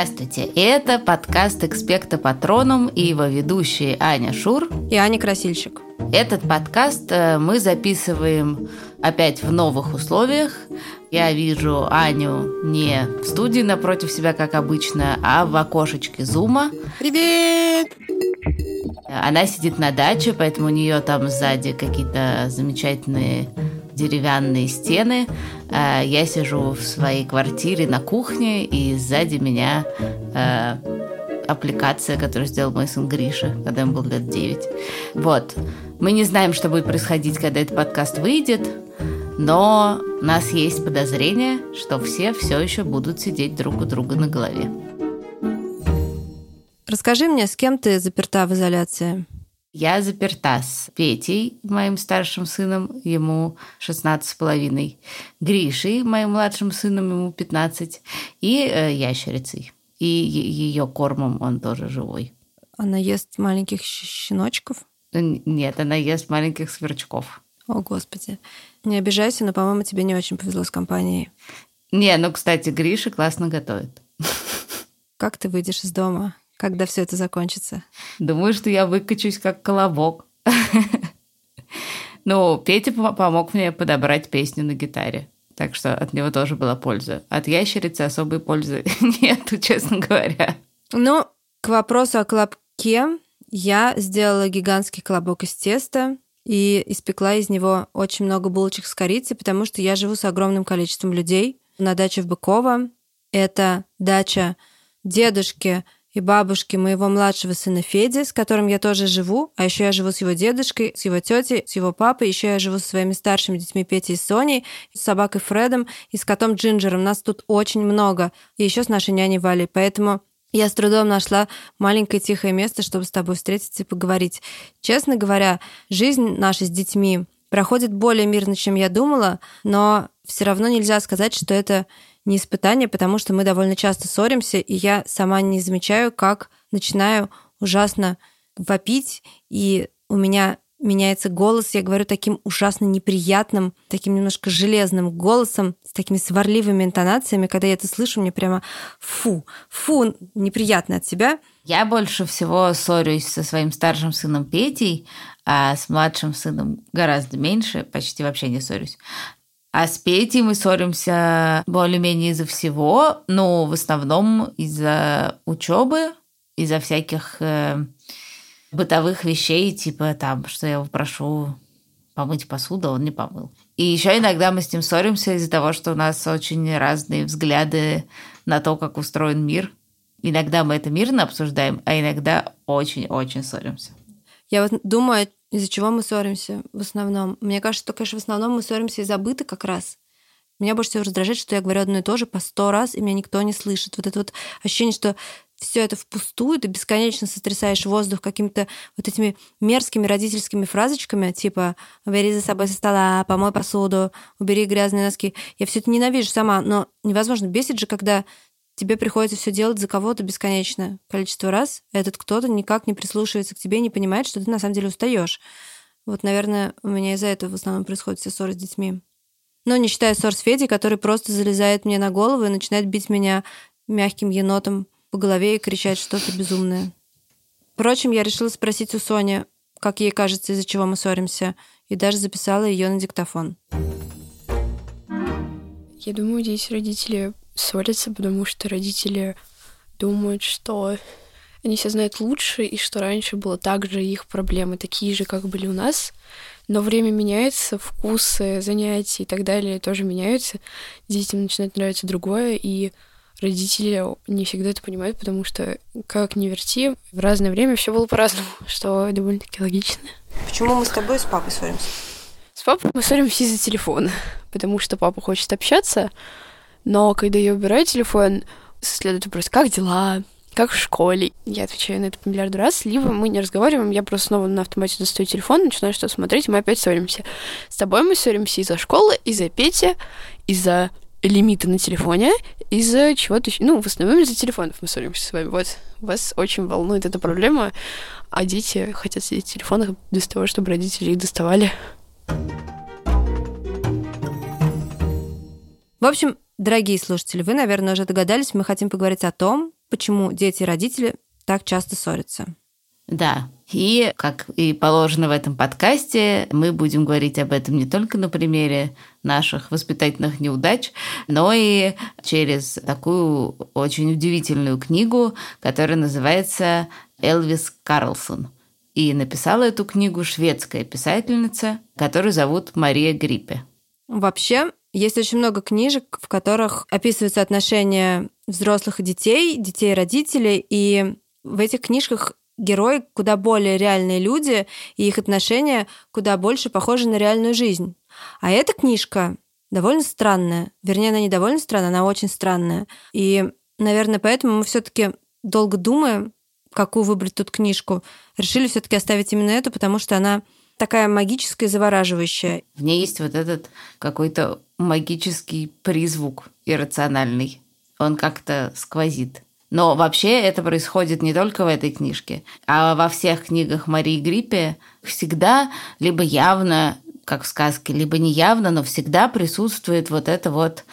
Здравствуйте, это подкаст «Экспекта Патроном» и его ведущие Аня Шур и Аня Красильщик. Этот подкаст э, мы записываем опять в новых условиях. Я вижу Аню не в студии напротив себя, как обычно, а в окошечке Зума. Привет! Она сидит на даче, поэтому у нее там сзади какие-то замечательные деревянные стены. А я сижу в своей квартире на кухне, и сзади меня э, аппликация, которую сделал мой сын Гриша, когда ему было лет 9. Вот. Мы не знаем, что будет происходить, когда этот подкаст выйдет, но у нас есть подозрение, что все все еще будут сидеть друг у друга на голове. Расскажи мне, с кем ты заперта в изоляции? Я заперта с Петей, моим старшим сыном, ему 16 с половиной, Гришей, моим младшим сыном, ему 15, и э, ящерицей. И ее кормом он тоже живой. Она ест маленьких щеночков? Нет, она ест маленьких сверчков. О, Господи. Не обижайся, но, по-моему, тебе не очень повезло с компанией. Не, ну, кстати, Гриша классно готовит. Как ты выйдешь из дома? Когда все это закончится? Думаю, что я выкачусь как колобок. Ну, Петя помог мне подобрать песню на гитаре. Так что от него тоже была польза. От ящерицы особой пользы нету, честно говоря. Ну, к вопросу о колобке. Я сделала гигантский колобок из теста и испекла из него очень много булочек с корицей, потому что я живу с огромным количеством людей на даче в Быково. Это дача дедушки и бабушки моего младшего сына Феди, с которым я тоже живу, а еще я живу с его дедушкой, с его тетей, с его папой, еще я живу со своими старшими детьми Петей и Соней, с собакой Фредом и с котом Джинджером. Нас тут очень много. И еще с нашей няней Валей. Поэтому я с трудом нашла маленькое тихое место, чтобы с тобой встретиться и поговорить. Честно говоря, жизнь наша с детьми проходит более мирно, чем я думала, но все равно нельзя сказать, что это не испытание, потому что мы довольно часто ссоримся, и я сама не замечаю, как начинаю ужасно вопить, и у меня меняется голос, я говорю таким ужасно неприятным, таким немножко железным голосом, с такими сварливыми интонациями, когда я это слышу, мне прямо фу, фу, неприятно от себя. Я больше всего ссорюсь со своим старшим сыном Петей, а с младшим сыном гораздо меньше, почти вообще не ссорюсь. А с Петей мы ссоримся более-менее из-за всего, но в основном из-за учебы, из-за всяких э, бытовых вещей, типа там, что я его прошу помыть посуду, он не помыл. И еще иногда мы с ним ссоримся из-за того, что у нас очень разные взгляды на то, как устроен мир. Иногда мы это мирно обсуждаем, а иногда очень-очень ссоримся. Я вот думаю, из-за чего мы ссоримся в основном. Мне кажется, что, конечно, в основном мы ссоримся из-за быта как раз. Меня больше всего раздражает, что я говорю одно и то же по сто раз, и меня никто не слышит. Вот это вот ощущение, что все это впустую, ты бесконечно сотрясаешь воздух какими-то вот этими мерзкими родительскими фразочками, типа «убери за собой со стола», «помой посуду», «убери грязные носки». Я все это ненавижу сама, но невозможно. Бесит же, когда тебе приходится все делать за кого-то бесконечное количество раз, а этот кто-то никак не прислушивается к тебе, не понимает, что ты на самом деле устаешь. Вот, наверное, у меня из-за этого в основном происходят все ссоры с детьми. Но не считая ссор с Федей, который просто залезает мне на голову и начинает бить меня мягким енотом по голове и кричать что-то безумное. Впрочем, я решила спросить у Сони, как ей кажется, из-за чего мы ссоримся, и даже записала ее на диктофон. Я думаю, здесь родители ссорятся, потому что родители думают, что они все знают лучше, и что раньше было так же, их проблемы такие же, как были у нас. Но время меняется, вкусы, занятия и так далее тоже меняются. Детям начинает нравиться другое, и родители не всегда это понимают, потому что, как ни верти, в разное время все было по-разному, что довольно-таки логично. Почему мы с тобой с папой ссоримся? С папой мы ссоримся из-за телефона, потому что папа хочет общаться, но когда я убираю телефон, следует вопрос, как дела, как в школе. Я отвечаю на это по миллиарду раз, либо мы не разговариваем, я просто снова на автомате достаю телефон, начинаю что-то смотреть, мы опять ссоримся. С тобой мы ссоримся из-за школы, из-за Пети, из-за лимита на телефоне, из-за чего-то. Ну, в основном из-за телефонов мы ссоримся с вами. Вот, вас очень волнует эта проблема, а дети хотят сидеть в телефонах без того, чтобы родители их доставали. В общем, Дорогие слушатели, вы, наверное, уже догадались, мы хотим поговорить о том, почему дети и родители так часто ссорятся. Да, и, как и положено в этом подкасте, мы будем говорить об этом не только на примере наших воспитательных неудач, но и через такую очень удивительную книгу, которая называется «Элвис Карлсон». И написала эту книгу шведская писательница, которую зовут Мария Гриппе. Вообще, есть очень много книжек, в которых описываются отношения взрослых и детей, детей и родителей, и в этих книжках герои куда более реальные люди, и их отношения куда больше похожи на реальную жизнь. А эта книжка довольно странная. Вернее, она не довольно странная, она очень странная. И, наверное, поэтому мы все-таки долго думаем, какую выбрать тут книжку. Решили все-таки оставить именно эту, потому что она такая магическая завораживающая. В ней есть вот этот какой-то магический призвук иррациональный. Он как-то сквозит. Но вообще это происходит не только в этой книжке, а во всех книгах Марии Гриппе всегда либо явно, как в сказке, либо неявно, но всегда присутствует вот это вот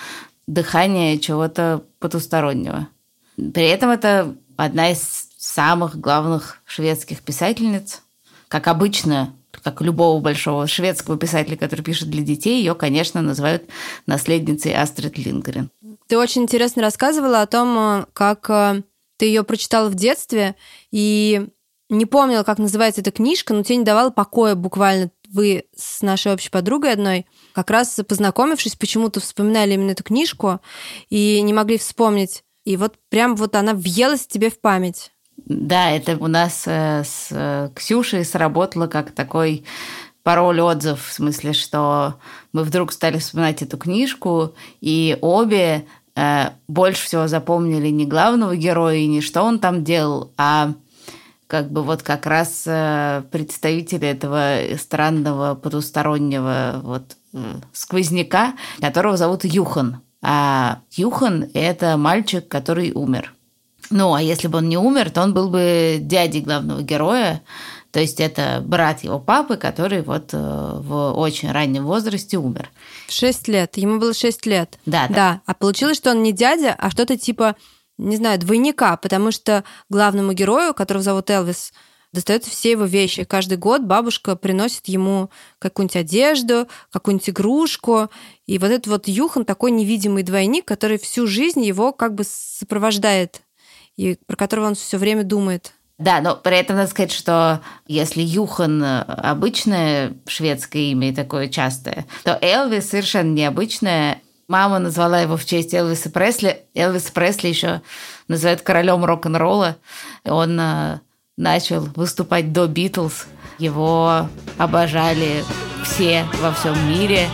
дыхание чего-то потустороннего. При этом это одна из самых главных шведских писательниц. Как обычно, как любого большого шведского писателя, который пишет для детей, ее, конечно, называют наследницей Астрид Лингрен. Ты очень интересно рассказывала о том, э, как э, ты ее прочитала в детстве, и не помнила, как называется эта книжка, но тебе не давала покоя буквально вы с нашей общей подругой одной, как раз познакомившись, почему-то вспоминали именно эту книжку и не могли вспомнить. И вот прям вот она въелась тебе в память. Да, это у нас э, с Ксюшей сработало как такой пароль-отзыв, в смысле, что мы вдруг стали вспоминать эту книжку, и обе э, больше всего запомнили не главного героя и не что он там делал, а как бы вот как раз э, представители этого странного потустороннего вот э, сквозняка, которого зовут Юхан. А Юхан – это мальчик, который умер. Ну, а если бы он не умер, то он был бы дядей главного героя, то есть это брат его папы, который вот э, в очень раннем возрасте умер. Шесть лет. Ему было шесть лет. Да, да. Да. А получилось, что он не дядя, а что-то типа, не знаю, двойника, потому что главному герою, которого зовут Элвис, достаются все его вещи. Каждый год бабушка приносит ему какую-нибудь одежду, какую-нибудь игрушку. И вот этот вот Юхан такой невидимый двойник, который всю жизнь его как бы сопровождает и про которого он все время думает. Да, но при этом надо сказать, что если Юхан обычное шведское имя и такое частое, то Элвис совершенно необычное. Мама назвала его в честь Элвиса Пресли. Элвис Пресли еще называют королем рок-н-ролла. Он э, начал выступать до Битлз. Его обожали все во всем мире.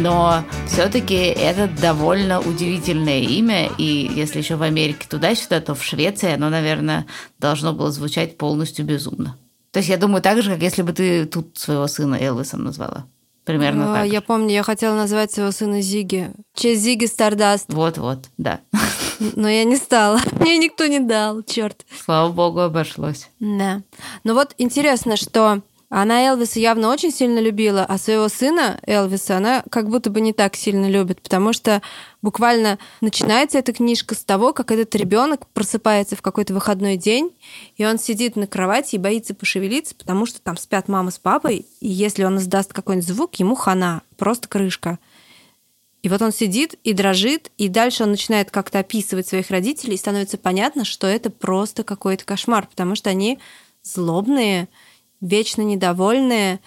Но все-таки это довольно удивительное имя, и если еще в Америке туда-сюда, то в Швеции оно, наверное, должно было звучать полностью безумно. То есть я думаю так же, как если бы ты тут своего сына Элвисом назвала. Примерно а, так. Я помню, я хотела назвать своего сына Зиги. Честь Зиги Стардаст. Вот-вот, да. Но я не стала. Мне никто не дал, черт. Слава богу, обошлось. Да. Ну вот интересно, что она Элвиса явно очень сильно любила, а своего сына Элвиса она как будто бы не так сильно любит, потому что буквально начинается эта книжка с того, как этот ребенок просыпается в какой-то выходной день, и он сидит на кровати и боится пошевелиться, потому что там спят мама с папой, и если он издаст какой-нибудь звук, ему хана, просто крышка. И вот он сидит и дрожит, и дальше он начинает как-то описывать своих родителей, и становится понятно, что это просто какой-то кошмар, потому что они злобные, вечно недовольные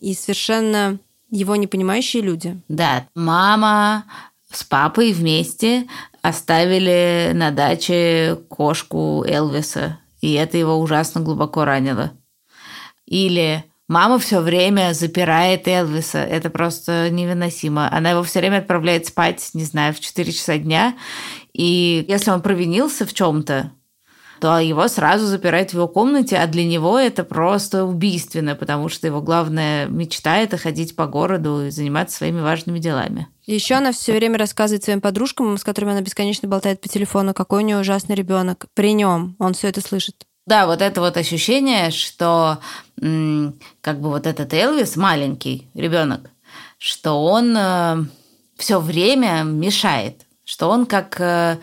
и совершенно его не понимающие люди. Да, мама с папой вместе оставили на даче кошку Элвиса, и это его ужасно глубоко ранило. Или мама все время запирает Элвиса, это просто невыносимо. Она его все время отправляет спать, не знаю, в 4 часа дня, и если он провинился в чем-то, то его сразу запирают в его комнате, а для него это просто убийственно, потому что его главная мечта – это ходить по городу и заниматься своими важными делами. Еще она все время рассказывает своим подружкам, с которыми она бесконечно болтает по телефону, какой у нее ужасный ребенок. При нем он все это слышит. Да, вот это вот ощущение, что как бы вот этот Элвис маленький ребенок, что он э, все время мешает, что он как э,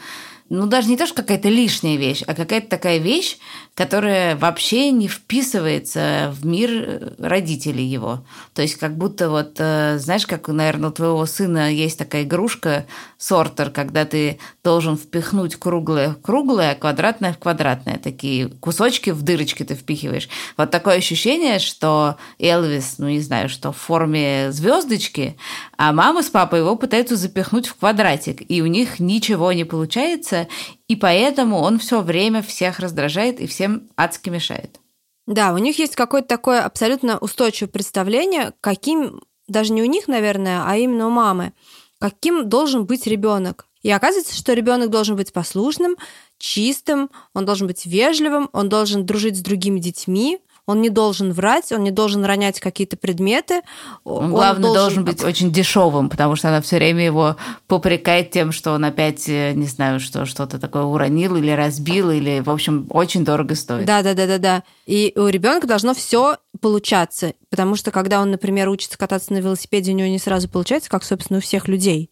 ну, даже не то, что какая-то лишняя вещь, а какая-то такая вещь, которая вообще не вписывается в мир э, родителей его. То есть как будто вот, э, знаешь, как, наверное, у твоего сына есть такая игрушка, сортер, когда ты должен впихнуть круглое в круглое, а квадратное в квадратное. Такие кусочки в дырочки ты впихиваешь. Вот такое ощущение, что Элвис, ну не знаю, что в форме звездочки, а мама с папой его пытаются запихнуть в квадратик, и у них ничего не получается, и поэтому он все время всех раздражает и всем адски мешает. Да, у них есть какое-то такое абсолютно устойчивое представление, каким, даже не у них, наверное, а именно у мамы, каким должен быть ребенок. И оказывается, что ребенок должен быть послушным, чистым, он должен быть вежливым, он должен дружить с другими детьми, он не должен врать, он не должен ронять какие-то предметы. Он, он главное, должен... должен быть очень дешевым, потому что она все время его попрекает тем, что он опять, э, не знаю, что что-то такое уронил или разбил, или, в общем, очень дорого стоит. Да, да, да, да, да. И у ребенка должно все получаться, потому что когда он, например, учится кататься на велосипеде, у него не сразу получается, как, собственно, у всех людей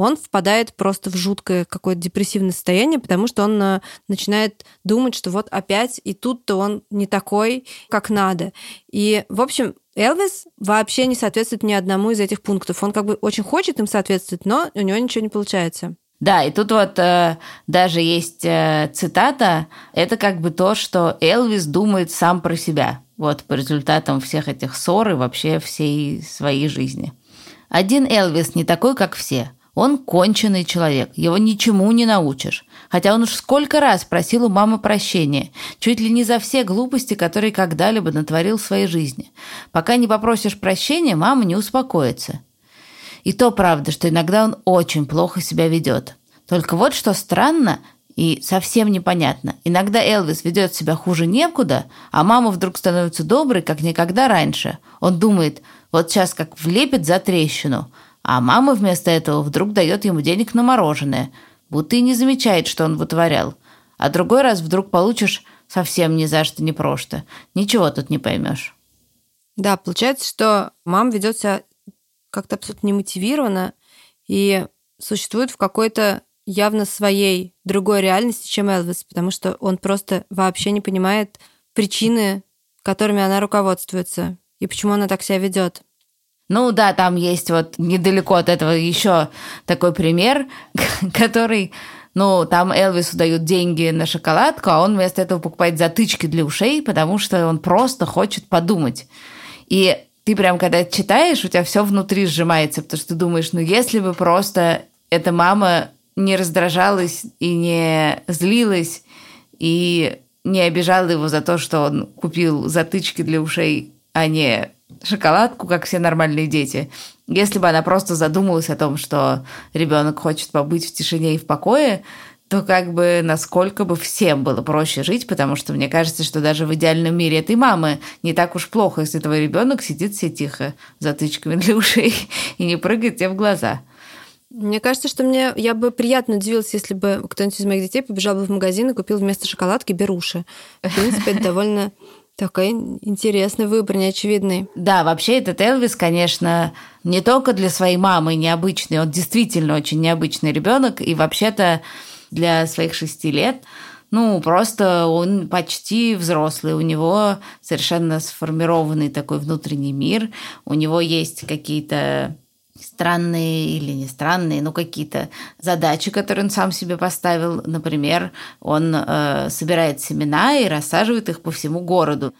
он впадает просто в жуткое какое-то депрессивное состояние, потому что он э, начинает думать, что вот опять и тут-то он не такой, как надо. И, в общем, Элвис вообще не соответствует ни одному из этих пунктов. Он как бы очень хочет им соответствовать, но у него ничего не получается. Да, и тут вот э, даже есть э, цитата, это как бы то, что Элвис думает сам про себя, вот по результатам всех этих ссор и вообще всей своей жизни. Один Элвис не такой, как все. Он конченый человек, его ничему не научишь. Хотя он уж сколько раз просил у мамы прощения, чуть ли не за все глупости, которые когда-либо натворил в своей жизни. Пока не попросишь прощения, мама не успокоится. И то правда, что иногда он очень плохо себя ведет. Только вот что странно и совсем непонятно. Иногда Элвис ведет себя хуже некуда, а мама вдруг становится доброй, как никогда раньше. Он думает, вот сейчас как влепит за трещину – а мама вместо этого вдруг дает ему денег на мороженое, будто и не замечает, что он вытворял. А другой раз вдруг получишь совсем ни за что, ни просто. Ничего тут не поймешь. Да, получается, что мама ведет себя как-то абсолютно немотивированно и существует в какой-то явно своей другой реальности, чем Элвис, потому что он просто вообще не понимает причины, которыми она руководствуется, и почему она так себя ведет. Ну да, там есть вот недалеко от этого еще такой пример, который, ну, там Элвису дают деньги на шоколадку, а он вместо этого покупает затычки для ушей, потому что он просто хочет подумать. И ты прям, когда читаешь, у тебя все внутри сжимается, потому что ты думаешь, ну, если бы просто эта мама не раздражалась и не злилась, и не обижала его за то, что он купил затычки для ушей, а не шоколадку, как все нормальные дети. Если бы она просто задумалась о том, что ребенок хочет побыть в тишине и в покое, то как бы насколько бы всем было проще жить, потому что мне кажется, что даже в идеальном мире этой мамы не так уж плохо, если твой ребенок сидит все тихо, затычками для ушей и не прыгает тебе в глаза. Мне кажется, что мне я бы приятно удивилась, если бы кто-нибудь из моих детей побежал бы в магазин и купил вместо шоколадки беруши. В принципе, это довольно такой интересный выбор, неочевидный. Да, вообще этот Элвис, конечно, не только для своей мамы необычный, он действительно очень необычный ребенок, и вообще-то для своих шести лет ну, просто он почти взрослый, у него совершенно сформированный такой внутренний мир, у него есть какие-то странные или не странные, но какие-то задачи, которые он сам себе поставил. Например, он э, собирает семена и рассаживает их по всему городу.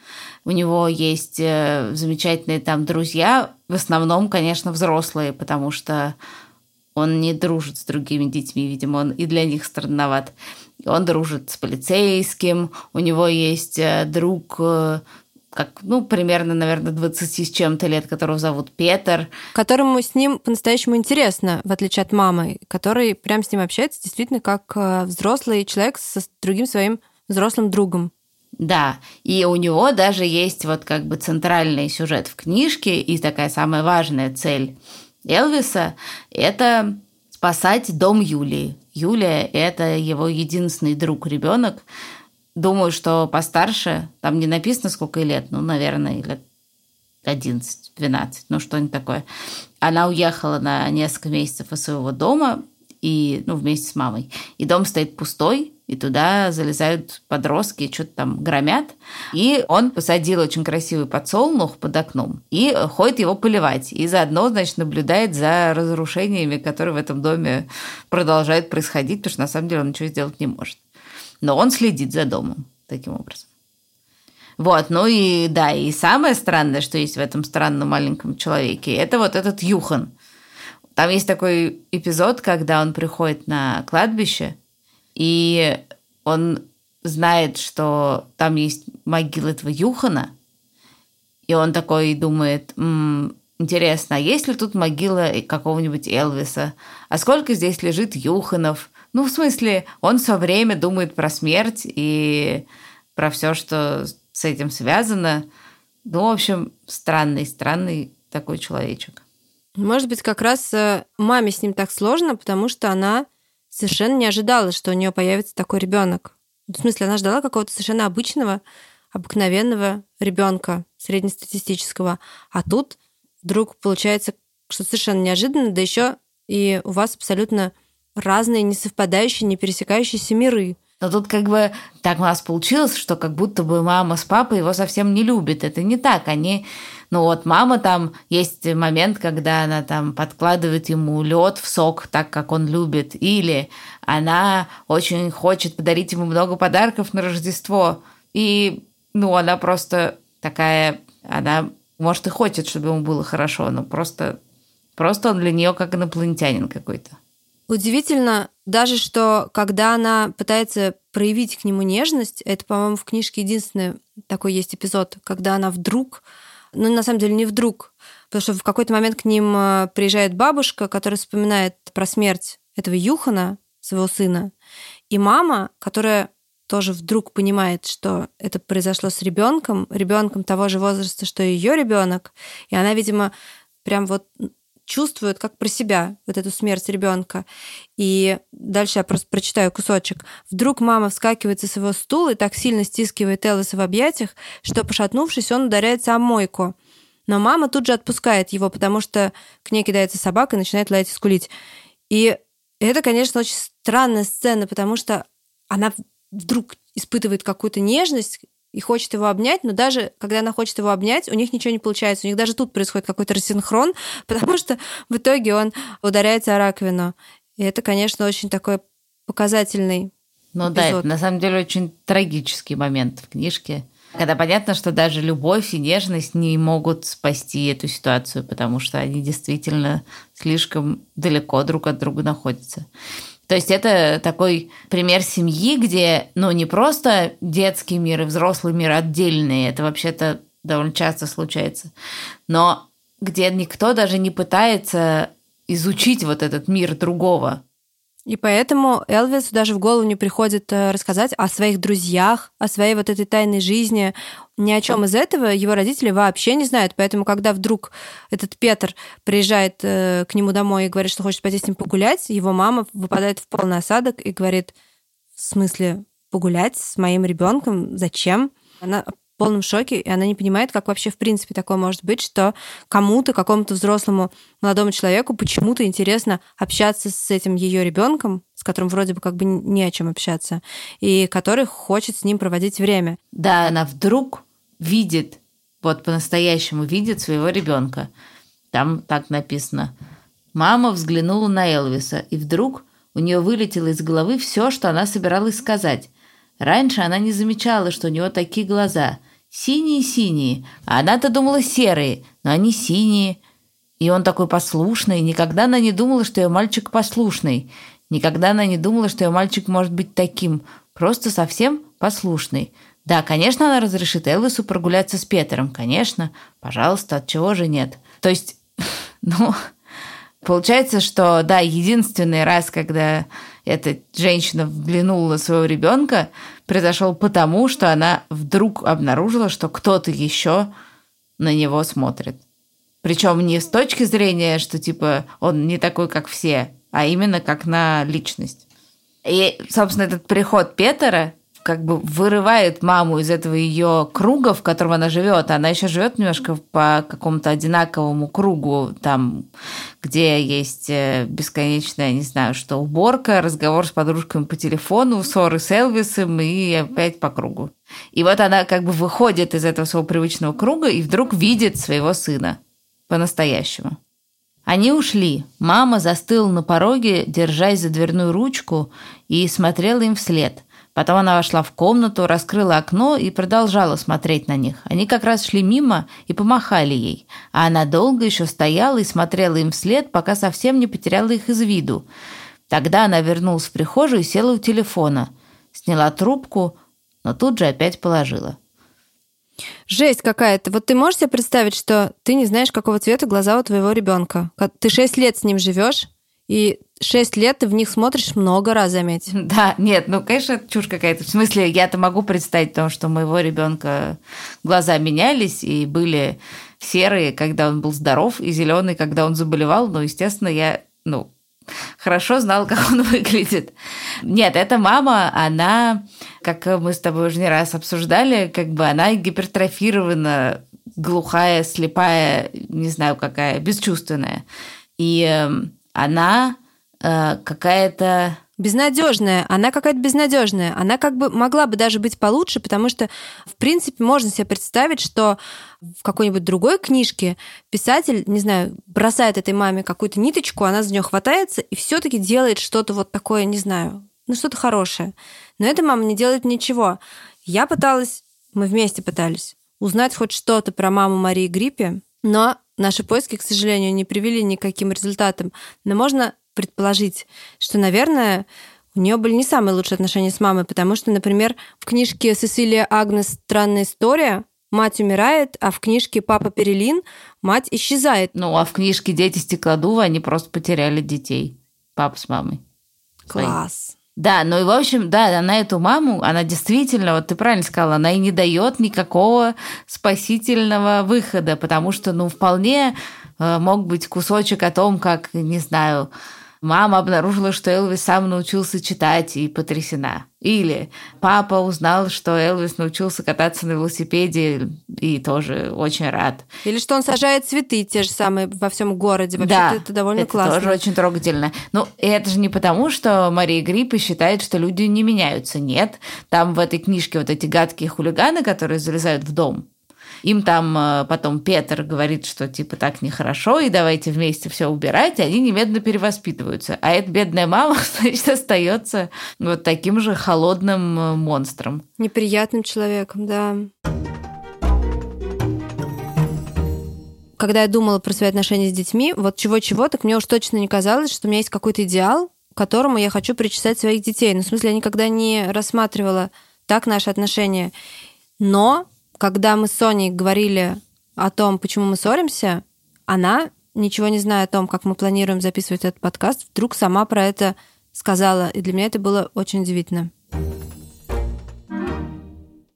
У него есть э, замечательные там друзья, в основном, конечно, взрослые, потому что он не дружит с другими детьми, видимо, он и для них странноват. Он дружит с полицейским, у него есть э, друг э, как, ну, примерно, наверное, 20 с чем-то лет, которого зовут Петр. Которому с ним по-настоящему интересно, в отличие от мамы, который прям с ним общается действительно как э, взрослый человек со другим своим взрослым другом. Да, и у него даже есть вот как бы центральный сюжет в книжке, и такая самая важная цель Элвиса – это спасать дом Юлии. Юлия – это его единственный друг-ребенок, думаю, что постарше, там не написано, сколько лет, ну, наверное, лет 11-12, ну, что-нибудь такое. Она уехала на несколько месяцев из своего дома, и, ну, вместе с мамой. И дом стоит пустой, и туда залезают подростки, что-то там громят. И он посадил очень красивый подсолнух под окном и ходит его поливать. И заодно, значит, наблюдает за разрушениями, которые в этом доме продолжают происходить, потому что на самом деле он ничего сделать не может. Но он следит за домом таким образом. Вот, ну и да, и самое странное, что есть в этом странном маленьком человеке, это вот этот Юхан. Там есть такой эпизод, когда он приходит на кладбище, и он знает, что там есть могила этого Юхана, и он такой думает, М, интересно, а есть ли тут могила какого-нибудь Элвиса? А сколько здесь лежит Юханов? Ну, в смысле, он все время думает про смерть и про все, что с этим связано. Ну, в общем, странный, странный такой человечек. Может быть, как раз э, маме с ним так сложно, потому что она совершенно не ожидала, что у нее появится такой ребенок. В смысле, она ждала какого-то совершенно обычного, обыкновенного ребенка среднестатистического. А тут вдруг получается что-то совершенно неожиданно, да еще и у вас абсолютно разные, несовпадающие, не пересекающиеся миры. Но тут как бы так у нас получилось, что как будто бы мама с папой его совсем не любят. Это не так. Они ну вот мама там, есть момент, когда она там подкладывает ему лед в сок, так как он любит, или она очень хочет подарить ему много подарков на Рождество, и ну она просто такая, она может и хочет, чтобы ему было хорошо, но просто, просто он для нее как инопланетянин какой-то. Удивительно даже, что когда она пытается проявить к нему нежность, это, по-моему, в книжке единственный такой есть эпизод, когда она вдруг ну, на самом деле, не вдруг. Потому что в какой-то момент к ним э, приезжает бабушка, которая вспоминает про смерть этого Юхана, своего сына, и мама, которая тоже вдруг понимает, что это произошло с ребенком, ребенком того же возраста, что и ее ребенок, и она, видимо, прям вот чувствует как про себя вот эту смерть ребенка. И дальше я просто прочитаю кусочек. Вдруг мама вскакивает со своего стула и так сильно стискивает Элвиса в объятиях, что, пошатнувшись, он ударяется о мойку. Но мама тут же отпускает его, потому что к ней кидается собака и начинает лаять и скулить. И это, конечно, очень странная сцена, потому что она вдруг испытывает какую-то нежность и хочет его обнять, но даже когда она хочет его обнять, у них ничего не получается. У них даже тут происходит какой-то рассинхрон, потому что в итоге он ударяется о раковину. И это, конечно, очень такой показательный Ну эпизод. да, это на самом деле очень трагический момент в книжке. Когда понятно, что даже любовь и нежность не могут спасти эту ситуацию, потому что они действительно слишком далеко друг от друга находятся. То есть это такой пример семьи, где, ну, не просто детский мир и взрослый мир отдельные, это вообще-то довольно часто случается, но где никто даже не пытается изучить вот этот мир другого. И поэтому Элвису даже в голову не приходит э, рассказать о своих друзьях, о своей вот этой тайной жизни. Ни о чем из этого его родители вообще не знают. Поэтому, когда вдруг этот Петр приезжает э, к нему домой и говорит, что хочет пойти с ним погулять, его мама выпадает в полный осадок и говорит, в смысле погулять с моим ребенком? Зачем? Она полном шоке, и она не понимает, как вообще в принципе такое может быть, что кому-то, какому-то взрослому молодому человеку почему-то интересно общаться с этим ее ребенком, с которым вроде бы как бы не о чем общаться, и который хочет с ним проводить время. Да, она вдруг видит, вот по-настоящему видит своего ребенка. Там так написано. Мама взглянула на Элвиса, и вдруг у нее вылетело из головы все, что она собиралась сказать. Раньше она не замечала, что у него такие глаза – Синие-синие. А она-то думала серые, но они синие. И он такой послушный. Никогда она не думала, что ее мальчик послушный. Никогда она не думала, что ее мальчик может быть таким. Просто совсем послушный. Да, конечно, она разрешит Элвису прогуляться с Петером. Конечно. Пожалуйста, от чего же нет? То есть, ну, получается, что, да, единственный раз, когда эта женщина взглянула на своего ребенка, произошел потому, что она вдруг обнаружила, что кто-то еще на него смотрит. Причем не с точки зрения, что типа он не такой, как все, а именно как на личность. И, собственно, этот приход Петера как бы вырывает маму из этого ее круга, в котором она живет. Она еще живет немножко по какому-то одинаковому кругу, там, где есть э, бесконечная, не знаю, что уборка, разговор с подружками по телефону, ссоры с Элвисом и опять по кругу. И вот она как бы выходит из этого своего привычного круга и вдруг видит своего сына по-настоящему. Они ушли. Мама застыла на пороге, держась за дверную ручку, и смотрела им вслед – Потом она вошла в комнату, раскрыла окно и продолжала смотреть на них. Они как раз шли мимо и помахали ей. А она долго еще стояла и смотрела им вслед, пока совсем не потеряла их из виду. Тогда она вернулась в прихожую и села у телефона. Сняла трубку, но тут же опять положила. Жесть какая-то. Вот ты можешь себе представить, что ты не знаешь, какого цвета глаза у твоего ребенка? Ты шесть лет с ним живешь, и шесть лет ты в них смотришь много раз, заметь. Да, нет, ну, конечно, чушь какая-то. В смысле, я-то могу представить то, что моего ребенка глаза менялись и были серые, когда он был здоров, и зеленые, когда он заболевал. Но, естественно, я, ну, хорошо знал, как он выглядит. Нет, эта мама, она, как мы с тобой уже не раз обсуждали, как бы она гипертрофирована, глухая, слепая, не знаю какая, бесчувственная. И эм, она э, какая-то безнадежная, она какая-то безнадежная. Она как бы могла бы даже быть получше, потому что, в принципе, можно себе представить, что в какой-нибудь другой книжке писатель, не знаю, бросает этой маме какую-то ниточку, она за нее хватается и все-таки делает что-то вот такое, не знаю, ну что-то хорошее. Но эта мама не делает ничего. Я пыталась, мы вместе пытались узнать хоть что-то про маму Марии Гриппе, но Наши поиски, к сожалению, не привели никаким результатам, но можно предположить, что, наверное, у нее были не самые лучшие отношения с мамой, потому что, например, в книжке Сесилия Агнес «Странная история» мать умирает, а в книжке «Папа Перелин» мать исчезает. Ну, а в книжке «Дети стеклодува» они просто потеряли детей. Папа с мамой. Класс. Да, ну и в общем, да, она эту маму, она действительно, вот ты правильно сказала, она и не дает никакого спасительного выхода, потому что, ну, вполне э, мог быть кусочек о том, как, не знаю, Мама обнаружила, что Элвис сам научился читать и потрясена. Или папа узнал, что Элвис научился кататься на велосипеде и тоже очень рад. Или что он сажает цветы те же самые во всем городе. Вообще да, это довольно это классно. тоже очень трогательно. Ну, это же не потому, что Мария Гриппа считает, что люди не меняются. Нет. Там в этой книжке вот эти гадкие хулиганы, которые залезают в дом, им там э, потом Петр говорит, что типа так нехорошо, и давайте вместе все убирать, и они немедленно перевоспитываются. А эта бедная мама, значит, остается вот таким же холодным э, монстром. Неприятным человеком, да. Когда я думала про свои отношения с детьми, вот чего-чего, так мне уж точно не казалось, что у меня есть какой-то идеал, к которому я хочу причесать своих детей. Ну, в смысле, я никогда не рассматривала так наши отношения. Но когда мы с Соней говорили о том, почему мы ссоримся, она, ничего не зная о том, как мы планируем записывать этот подкаст, вдруг сама про это сказала. И для меня это было очень удивительно.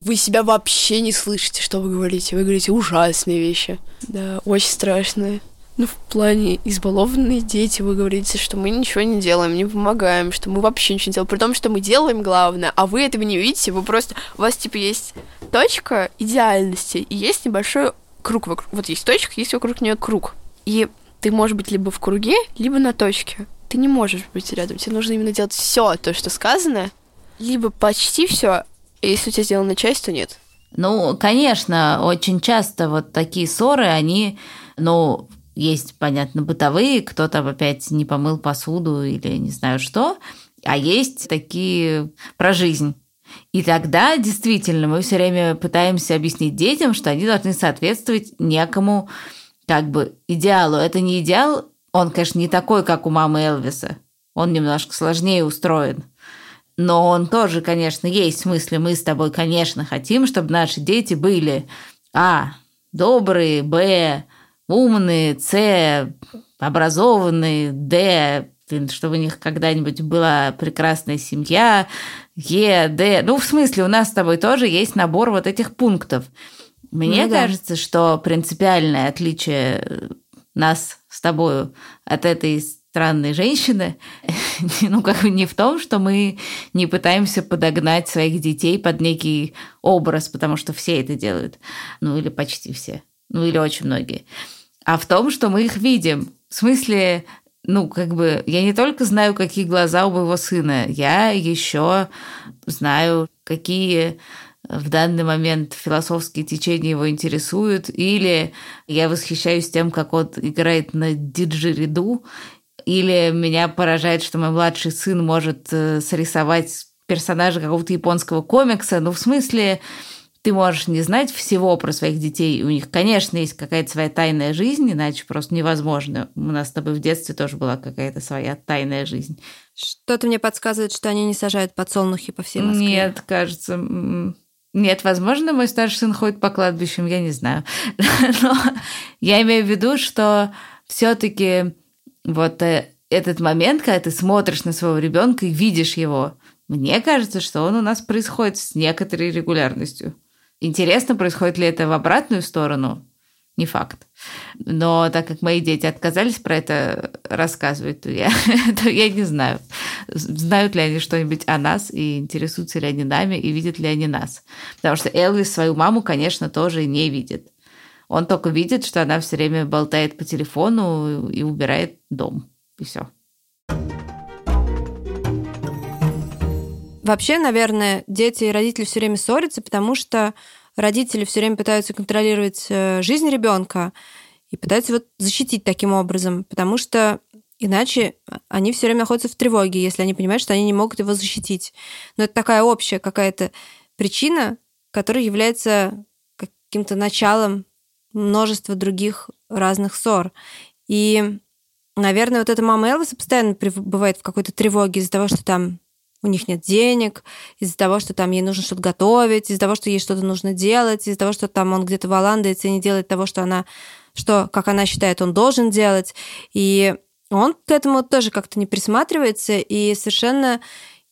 Вы себя вообще не слышите, что вы говорите. Вы говорите ужасные вещи. Да, очень страшные. Ну, в плане избалованные дети, вы говорите, что мы ничего не делаем, не помогаем, что мы вообще ничего не делаем. При том, что мы делаем главное, а вы этого не видите, вы просто... У вас, типа, есть точка идеальности, и есть небольшой круг вокруг. Вот есть точка, есть вокруг нее круг. И ты можешь быть либо в круге, либо на точке. Ты не можешь быть рядом. Тебе нужно именно делать все то, что сказано, либо почти все, если у тебя сделана часть, то нет. Ну, конечно, очень часто вот такие ссоры, они, ну, есть, понятно, бытовые, кто там опять не помыл посуду или не знаю что, а есть такие про жизнь. И тогда действительно мы все время пытаемся объяснить детям, что они должны соответствовать некому как бы идеалу. Это не идеал, он, конечно, не такой, как у мамы Элвиса. Он немножко сложнее устроен. Но он тоже, конечно, есть в смысле. Мы с тобой, конечно, хотим, чтобы наши дети были А. Добрые, Б умные, С, образованные, Д, чтобы у них когда-нибудь была прекрасная семья, Е, Д. Ну, в смысле, у нас с тобой тоже есть набор вот этих пунктов. Мне ну, кажется, да. что принципиальное отличие нас с тобой от этой странные женщины, ну, как бы не в том, что мы не пытаемся подогнать своих детей под некий образ, потому что все это делают. Ну, или почти все. Ну, или очень многие. А в том, что мы их видим. В смысле, ну, как бы, я не только знаю, какие глаза у моего сына, я еще знаю, какие в данный момент философские течения его интересуют, или я восхищаюсь тем, как он играет на диджериду, или меня поражает, что мой младший сын может э, срисовать персонажа какого-то японского комикса. Ну, в смысле, ты можешь не знать всего про своих детей. У них, конечно, есть какая-то своя тайная жизнь, иначе просто невозможно. У нас с тобой в детстве тоже была какая-то своя тайная жизнь. Что-то мне подсказывает, что они не сажают подсолнухи по всей Москве. Нет, кажется, нет, возможно, мой старший сын ходит по кладбищам, я не знаю. Но я имею в виду, что все-таки вот э, этот момент, когда ты смотришь на своего ребенка и видишь его, мне кажется, что он у нас происходит с некоторой регулярностью. Интересно, происходит ли это в обратную сторону? Не факт. Но так как мои дети отказались про это рассказывать, то я, то я не знаю, знают ли они что-нибудь о нас, и интересуются ли они нами, и видят ли они нас. Потому что Элвис свою маму, конечно, тоже не видит. Он только видит, что она все время болтает по телефону и убирает дом. И все. Вообще, наверное, дети и родители все время ссорятся, потому что родители все время пытаются контролировать э, жизнь ребенка и пытаются вот защитить таким образом, потому что иначе они все время находятся в тревоге, если они понимают, что они не могут его защитить. Но это такая общая какая-то причина, которая является каким-то началом множества других разных ссор. И, наверное, вот эта мама Элвиса постоянно бывает в какой-то тревоге из-за того, что там у них нет денег, из-за того, что там ей нужно что-то готовить, из-за того, что ей что-то нужно делать, из-за того, что там он где-то валандается и не делает того, что она, что, как она считает, он должен делать. И он к этому тоже как-то не присматривается, и совершенно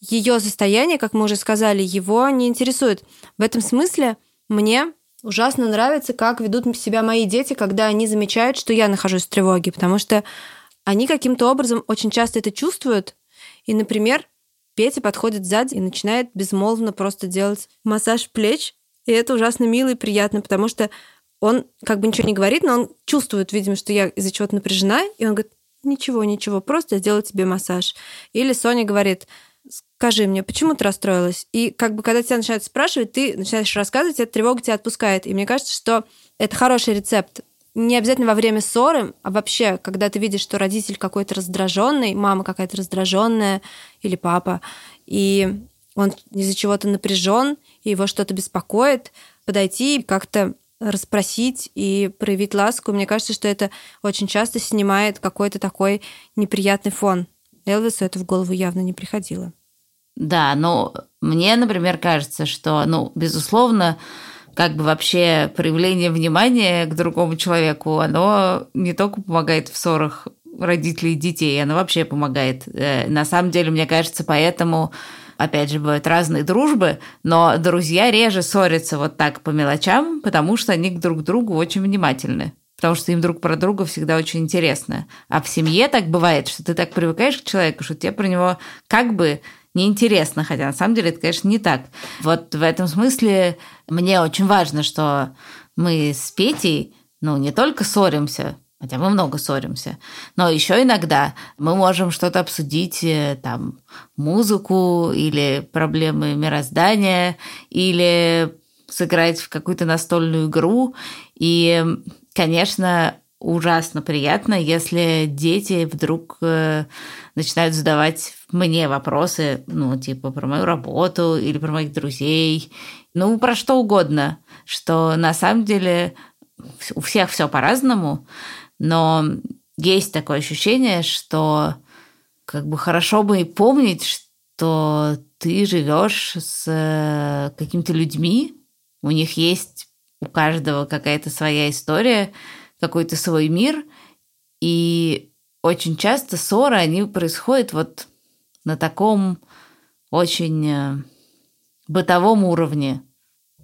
ее состояние, как мы уже сказали, его не интересует. В этом смысле мне ужасно нравится, как ведут себя мои дети, когда они замечают, что я нахожусь в тревоге, потому что они каким-то образом очень часто это чувствуют. И, например, Петя подходит сзади и начинает безмолвно просто делать массаж плеч. И это ужасно мило и приятно, потому что он как бы ничего не говорит, но он чувствует, видимо, что я из-за чего-то напряжена, и он говорит, ничего, ничего, просто сделаю тебе массаж. Или Соня говорит, скажи мне, почему ты расстроилась? И как бы когда тебя начинают спрашивать, ты начинаешь рассказывать, эта тревога тебя отпускает. И мне кажется, что это хороший рецепт не обязательно во время ссоры, а вообще, когда ты видишь, что родитель какой-то раздраженный, мама какая-то раздраженная или папа, и он из-за чего-то напряжен, и его что-то беспокоит, подойти и как-то расспросить и проявить ласку. Мне кажется, что это очень часто снимает какой-то такой неприятный фон. Элвису это в голову явно не приходило. Да, ну, мне, например, кажется, что, ну, безусловно, как бы вообще проявление внимания к другому человеку, оно не только помогает в ссорах родителей и детей, оно вообще помогает. Э, на самом деле, мне кажется, поэтому опять же, бывают разные дружбы, но друзья реже ссорятся вот так по мелочам, потому что они друг к другу очень внимательны. Потому что им друг про друга всегда очень интересно. А в семье так бывает, что ты так привыкаешь к человеку, что тебе про него как бы неинтересно, хотя на самом деле это, конечно, не так. Вот в этом смысле мне очень важно, что мы с Петей, ну, не только ссоримся, хотя мы много ссоримся, но еще иногда мы можем что-то обсудить, э, там, музыку или проблемы мироздания, или сыграть в какую-то настольную игру. И, конечно, ужасно приятно, если дети вдруг э, начинают задавать мне вопросы, ну, типа про мою работу или про моих друзей, ну, про что угодно, что на самом деле у всех все по-разному, но есть такое ощущение, что как бы хорошо бы и помнить, что ты живешь с э, какими-то людьми, у них есть у каждого какая-то своя история, какой-то свой мир, и очень часто ссоры, они происходят вот на таком очень э, бытовом уровне.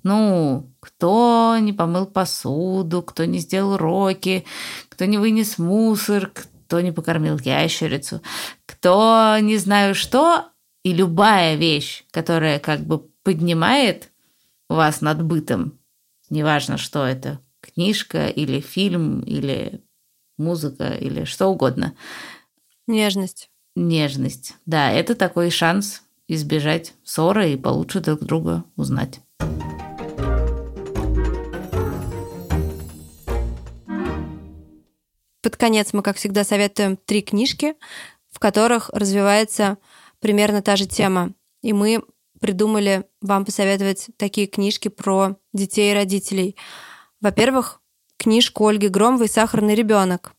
Ну, кто не помыл посуду, кто не сделал уроки, кто не вынес мусор, кто не покормил ящерицу, кто не знаю что, и любая вещь, которая как бы поднимает вас над бытом, неважно, что это, книжка или фильм, или музыка, или что угодно. Нежность. Нежность. Да, это такой шанс избежать ссоры и получше друг друга узнать. Под конец мы, как всегда, советуем три книжки, в которых развивается примерно та же тема. И мы придумали вам посоветовать такие книжки про детей и родителей. Во-первых, книжку Ольги Громовой «Сахарный ребенок».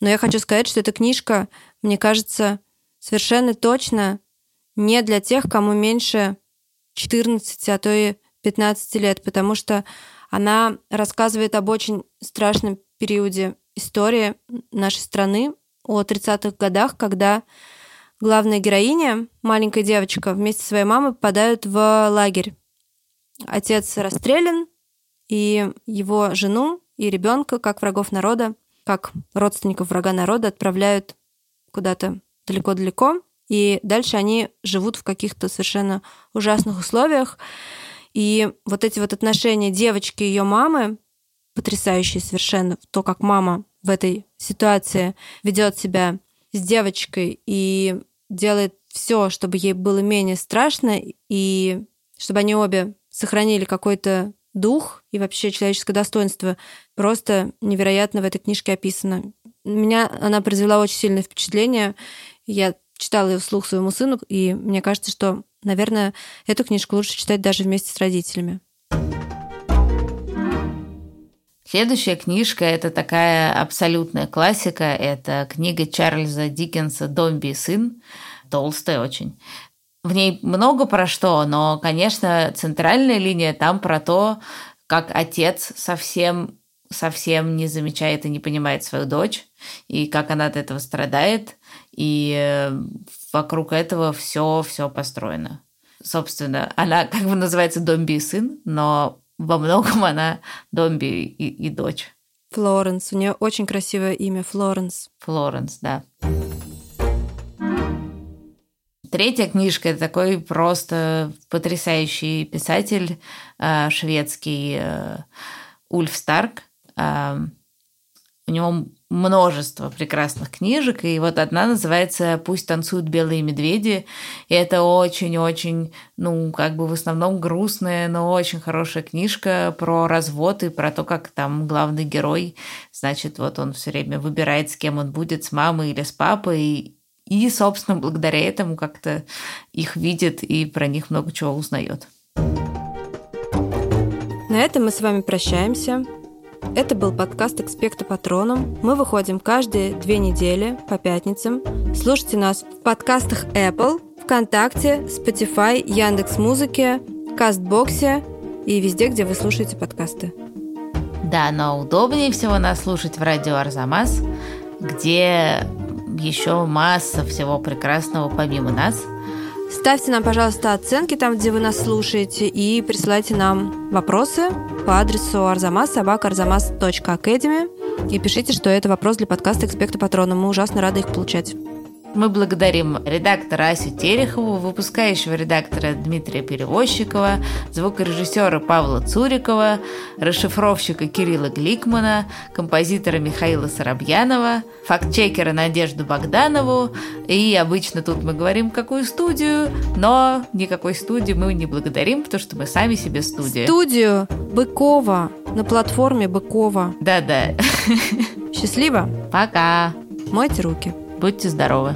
Но я хочу сказать, что эта книжка, мне кажется, совершенно точно не для тех, кому меньше 14, а то и 15 лет, потому что она рассказывает об очень страшном периоде истории нашей страны, о 30-х годах, когда главная героиня, маленькая девочка, вместе со своей мамой попадают в лагерь. Отец расстрелян, и его жену и ребенка, как врагов народа, как родственников врага народа, отправляют куда-то далеко-далеко, и дальше они живут в каких-то совершенно ужасных условиях. И вот эти вот отношения девочки и ее мамы, потрясающие совершенно, то, как мама в этой ситуации ведет себя с девочкой и делает все, чтобы ей было менее страшно, и чтобы они обе сохранили какой-то дух и вообще человеческое достоинство просто невероятно в этой книжке описано. Меня она произвела очень сильное впечатление. Я читала ее вслух своему сыну, и мне кажется, что, наверное, эту книжку лучше читать даже вместе с родителями. Следующая книжка – это такая абсолютная классика. Это книга Чарльза Диккенса «Домби и сын». Толстая очень. В ней много про что, но, конечно, центральная линия там про то, как отец совсем совсем не замечает и не понимает свою дочь, и как она от этого страдает, и э, вокруг этого все все построено. Собственно, она как бы называется Домби и сын, но во многом она Домби и, и дочь. Флоренс. У нее очень красивое имя Флоренс. Флоренс, да. Третья книжка – это такой просто потрясающий писатель э, шведский э, Ульф Старк. Э, у него множество прекрасных книжек, и вот одна называется «Пусть танцуют белые медведи», и это очень-очень, ну, как бы в основном грустная, но очень хорошая книжка про развод и про то, как там главный герой, значит, вот он все время выбирает, с кем он будет, с мамой или с папой, и, собственно, благодаря этому как-то их видит и про них много чего узнает. На этом мы с вами прощаемся. Это был подкаст «Экспекта Патроном». Мы выходим каждые две недели по пятницам. Слушайте нас в подкастах Apple, ВКонтакте, Spotify, Яндекс Музыке, Кастбоксе и везде, где вы слушаете подкасты. Да, но удобнее всего нас слушать в радио Арзамас, где еще масса всего прекрасного помимо нас. Ставьте нам, пожалуйста, оценки там, где вы нас слушаете, и присылайте нам вопросы по адресу arzamas.arzamas.academy и пишите, что это вопрос для подкаста «Экспекта Патрона». Мы ужасно рады их получать. Мы благодарим редактора Асю Терехову, выпускающего редактора Дмитрия Перевозчикова, звукорежиссера Павла Цурикова, расшифровщика Кирилла Гликмана, композитора Михаила Соробьянова, фактчекера Надежду Богданову. И обычно тут мы говорим, какую студию, но никакой студии мы не благодарим, потому что мы сами себе студия. Студию Быкова на платформе Быкова. Да-да. Счастливо. Пока. Мойте руки. Будьте здоровы.